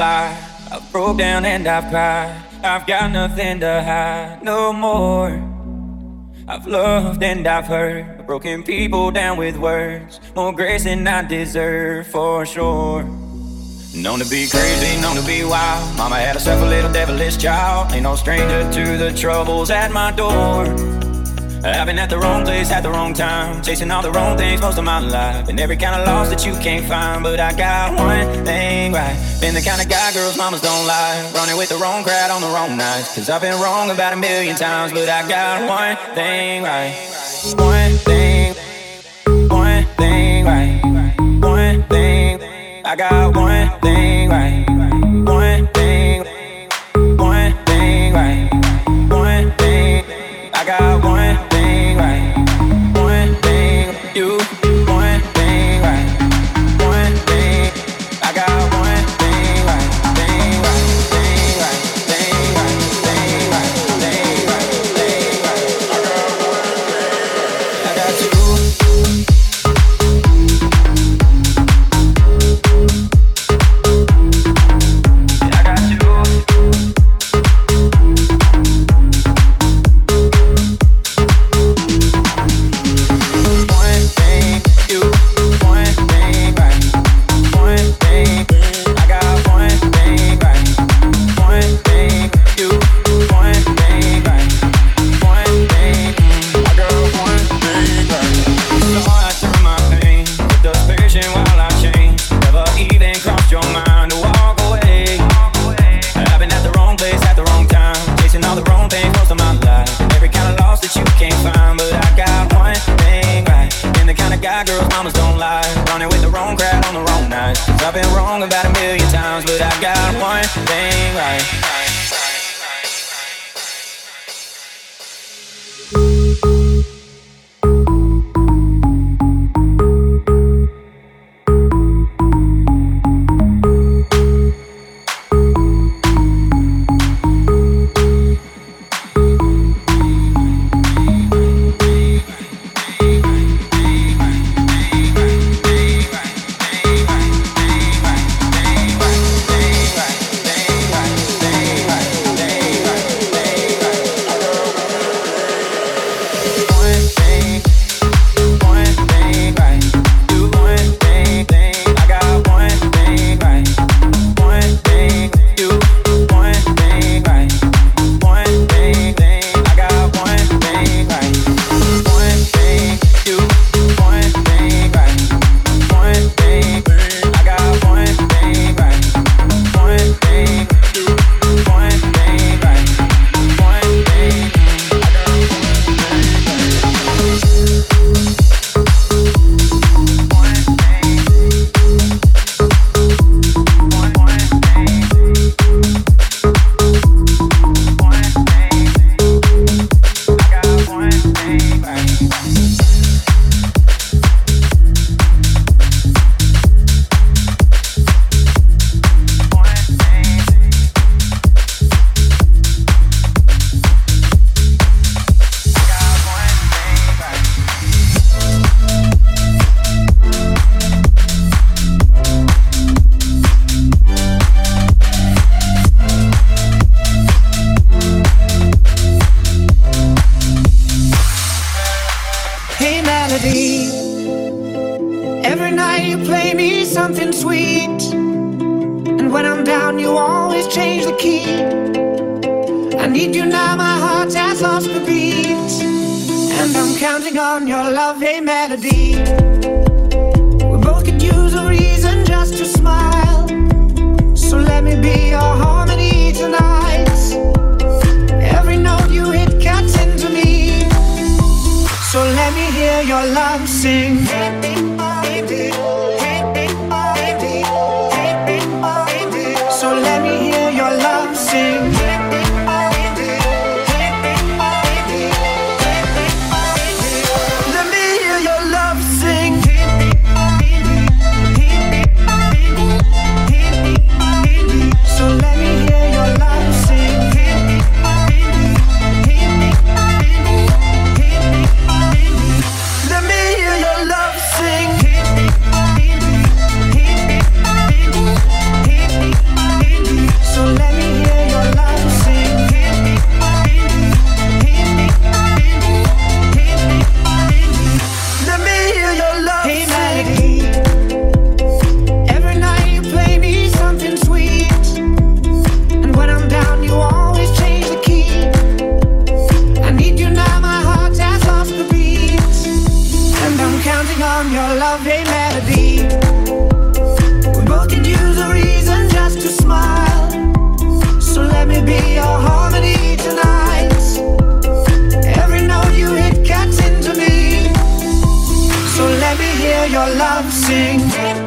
I've I've broke down and I've cried. I've got nothing to hide no more. I've loved and I've hurt, broken people down with words. More grace than I deserve for sure. Known to be crazy, known to be wild. Mama had herself a little devilish child. Ain't no stranger to the troubles at my door. Uh, I've been at the wrong place at the wrong time, chasing all the wrong things most of my life, and every kind of loss that you can't find. But I got one thing right. Been the kind of guy girls mamas don't like, running with the wrong crowd on the wrong nights. Cause I've been wrong about a million times, but I got one thing right. One thing, one thing right. One thing, I got one thing right. you. Sing love. We both could use a reason just to smile. So let me be your harmony tonight. Every note you hit into me. So let me hear your love sing.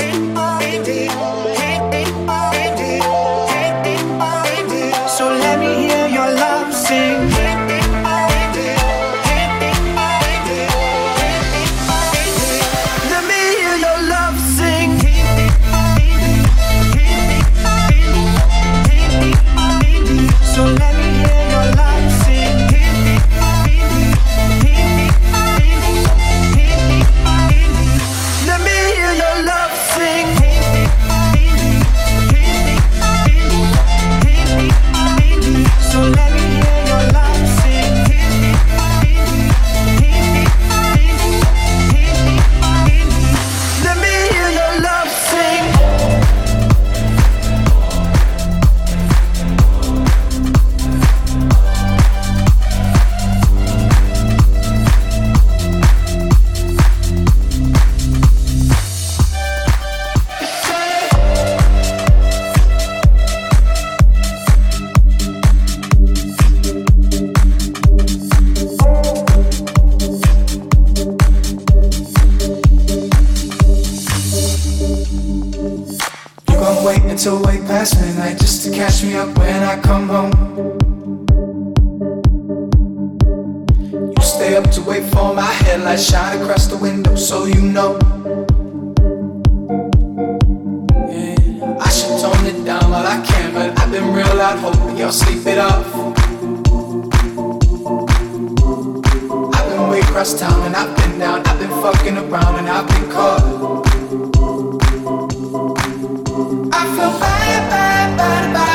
I can, but I've been real loud, hoping you'll sleep it off. I've been way across town and I've been down, I've been fucking around and I've been caught. I feel bad, bad, bad, bad.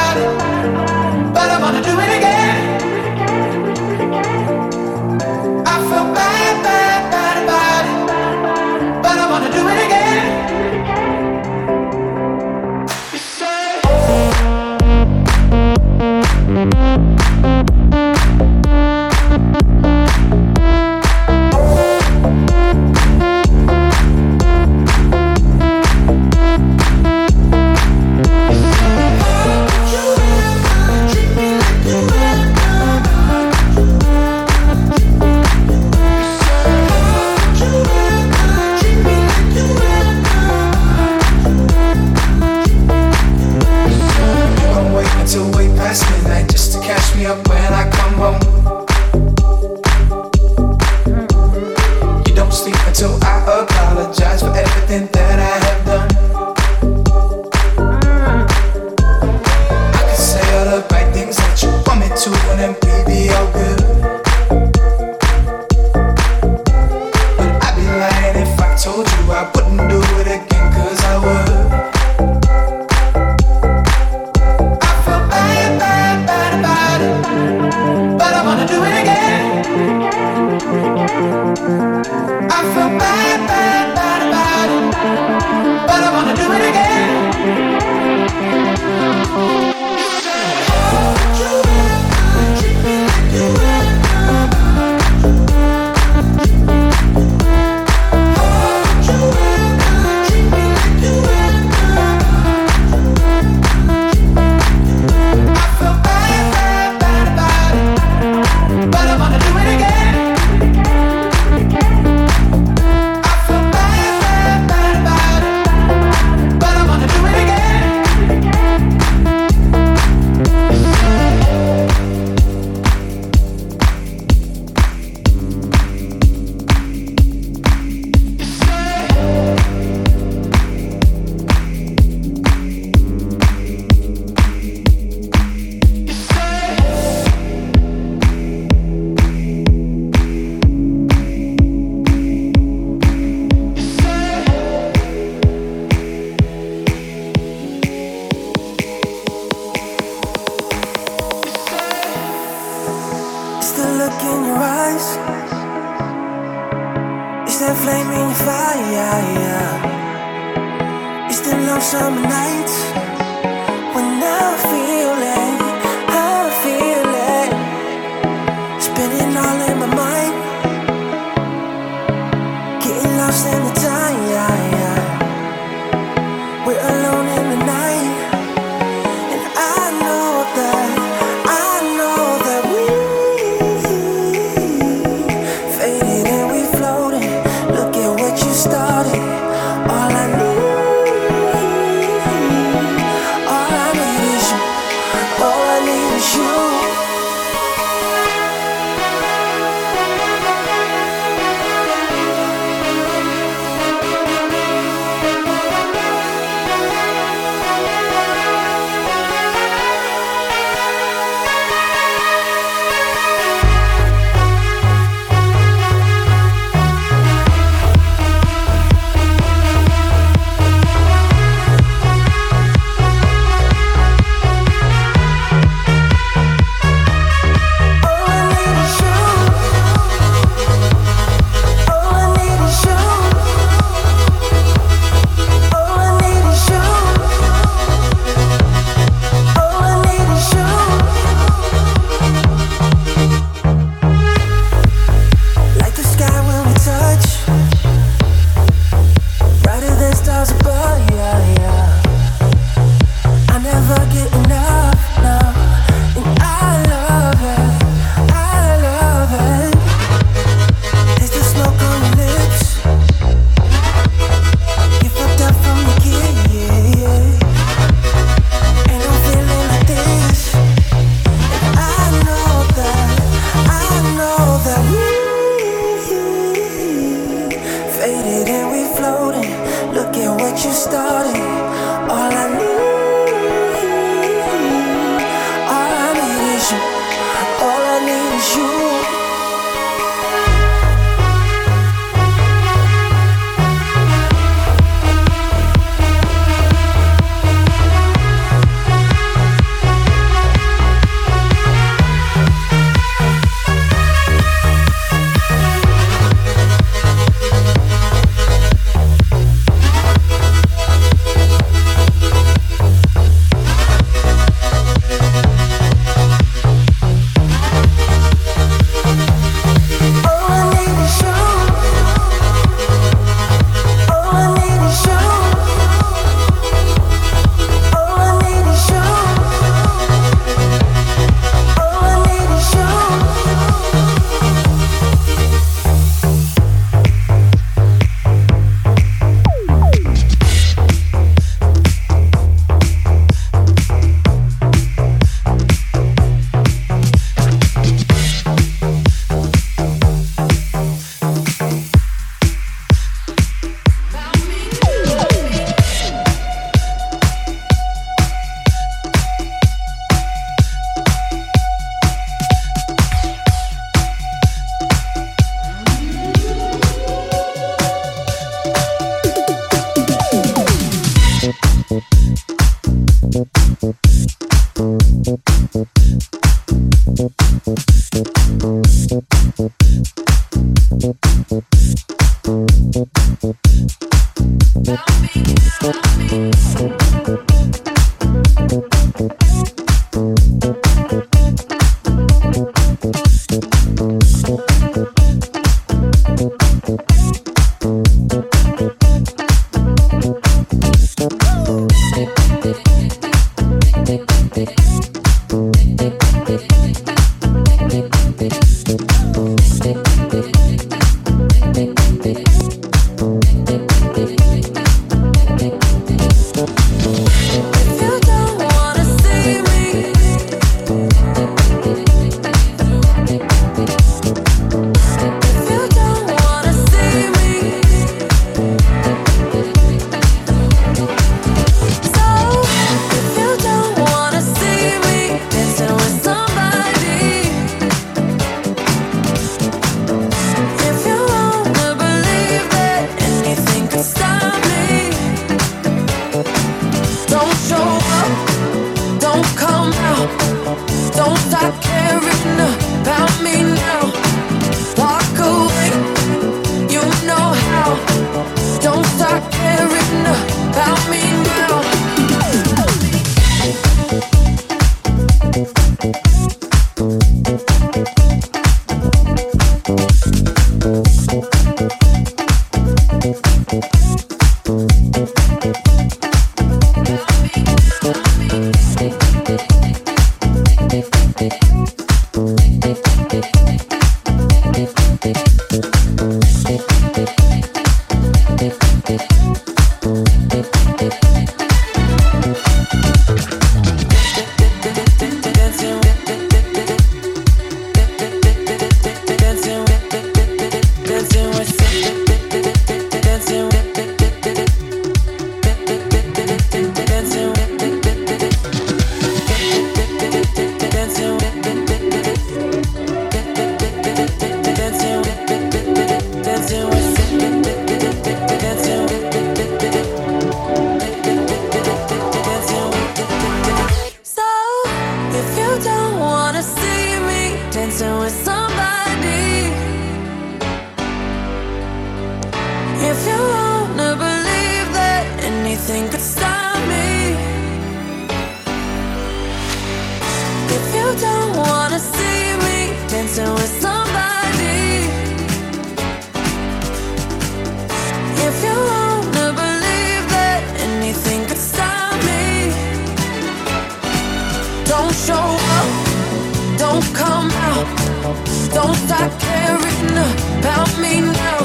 Don't stop caring about me now.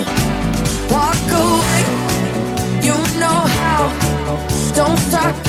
Walk away, you know how. Don't stop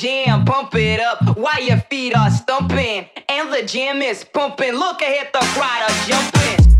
jam, pump it up while your feet are stumping. And the jam is pumping. Look ahead, the crowd are jumping.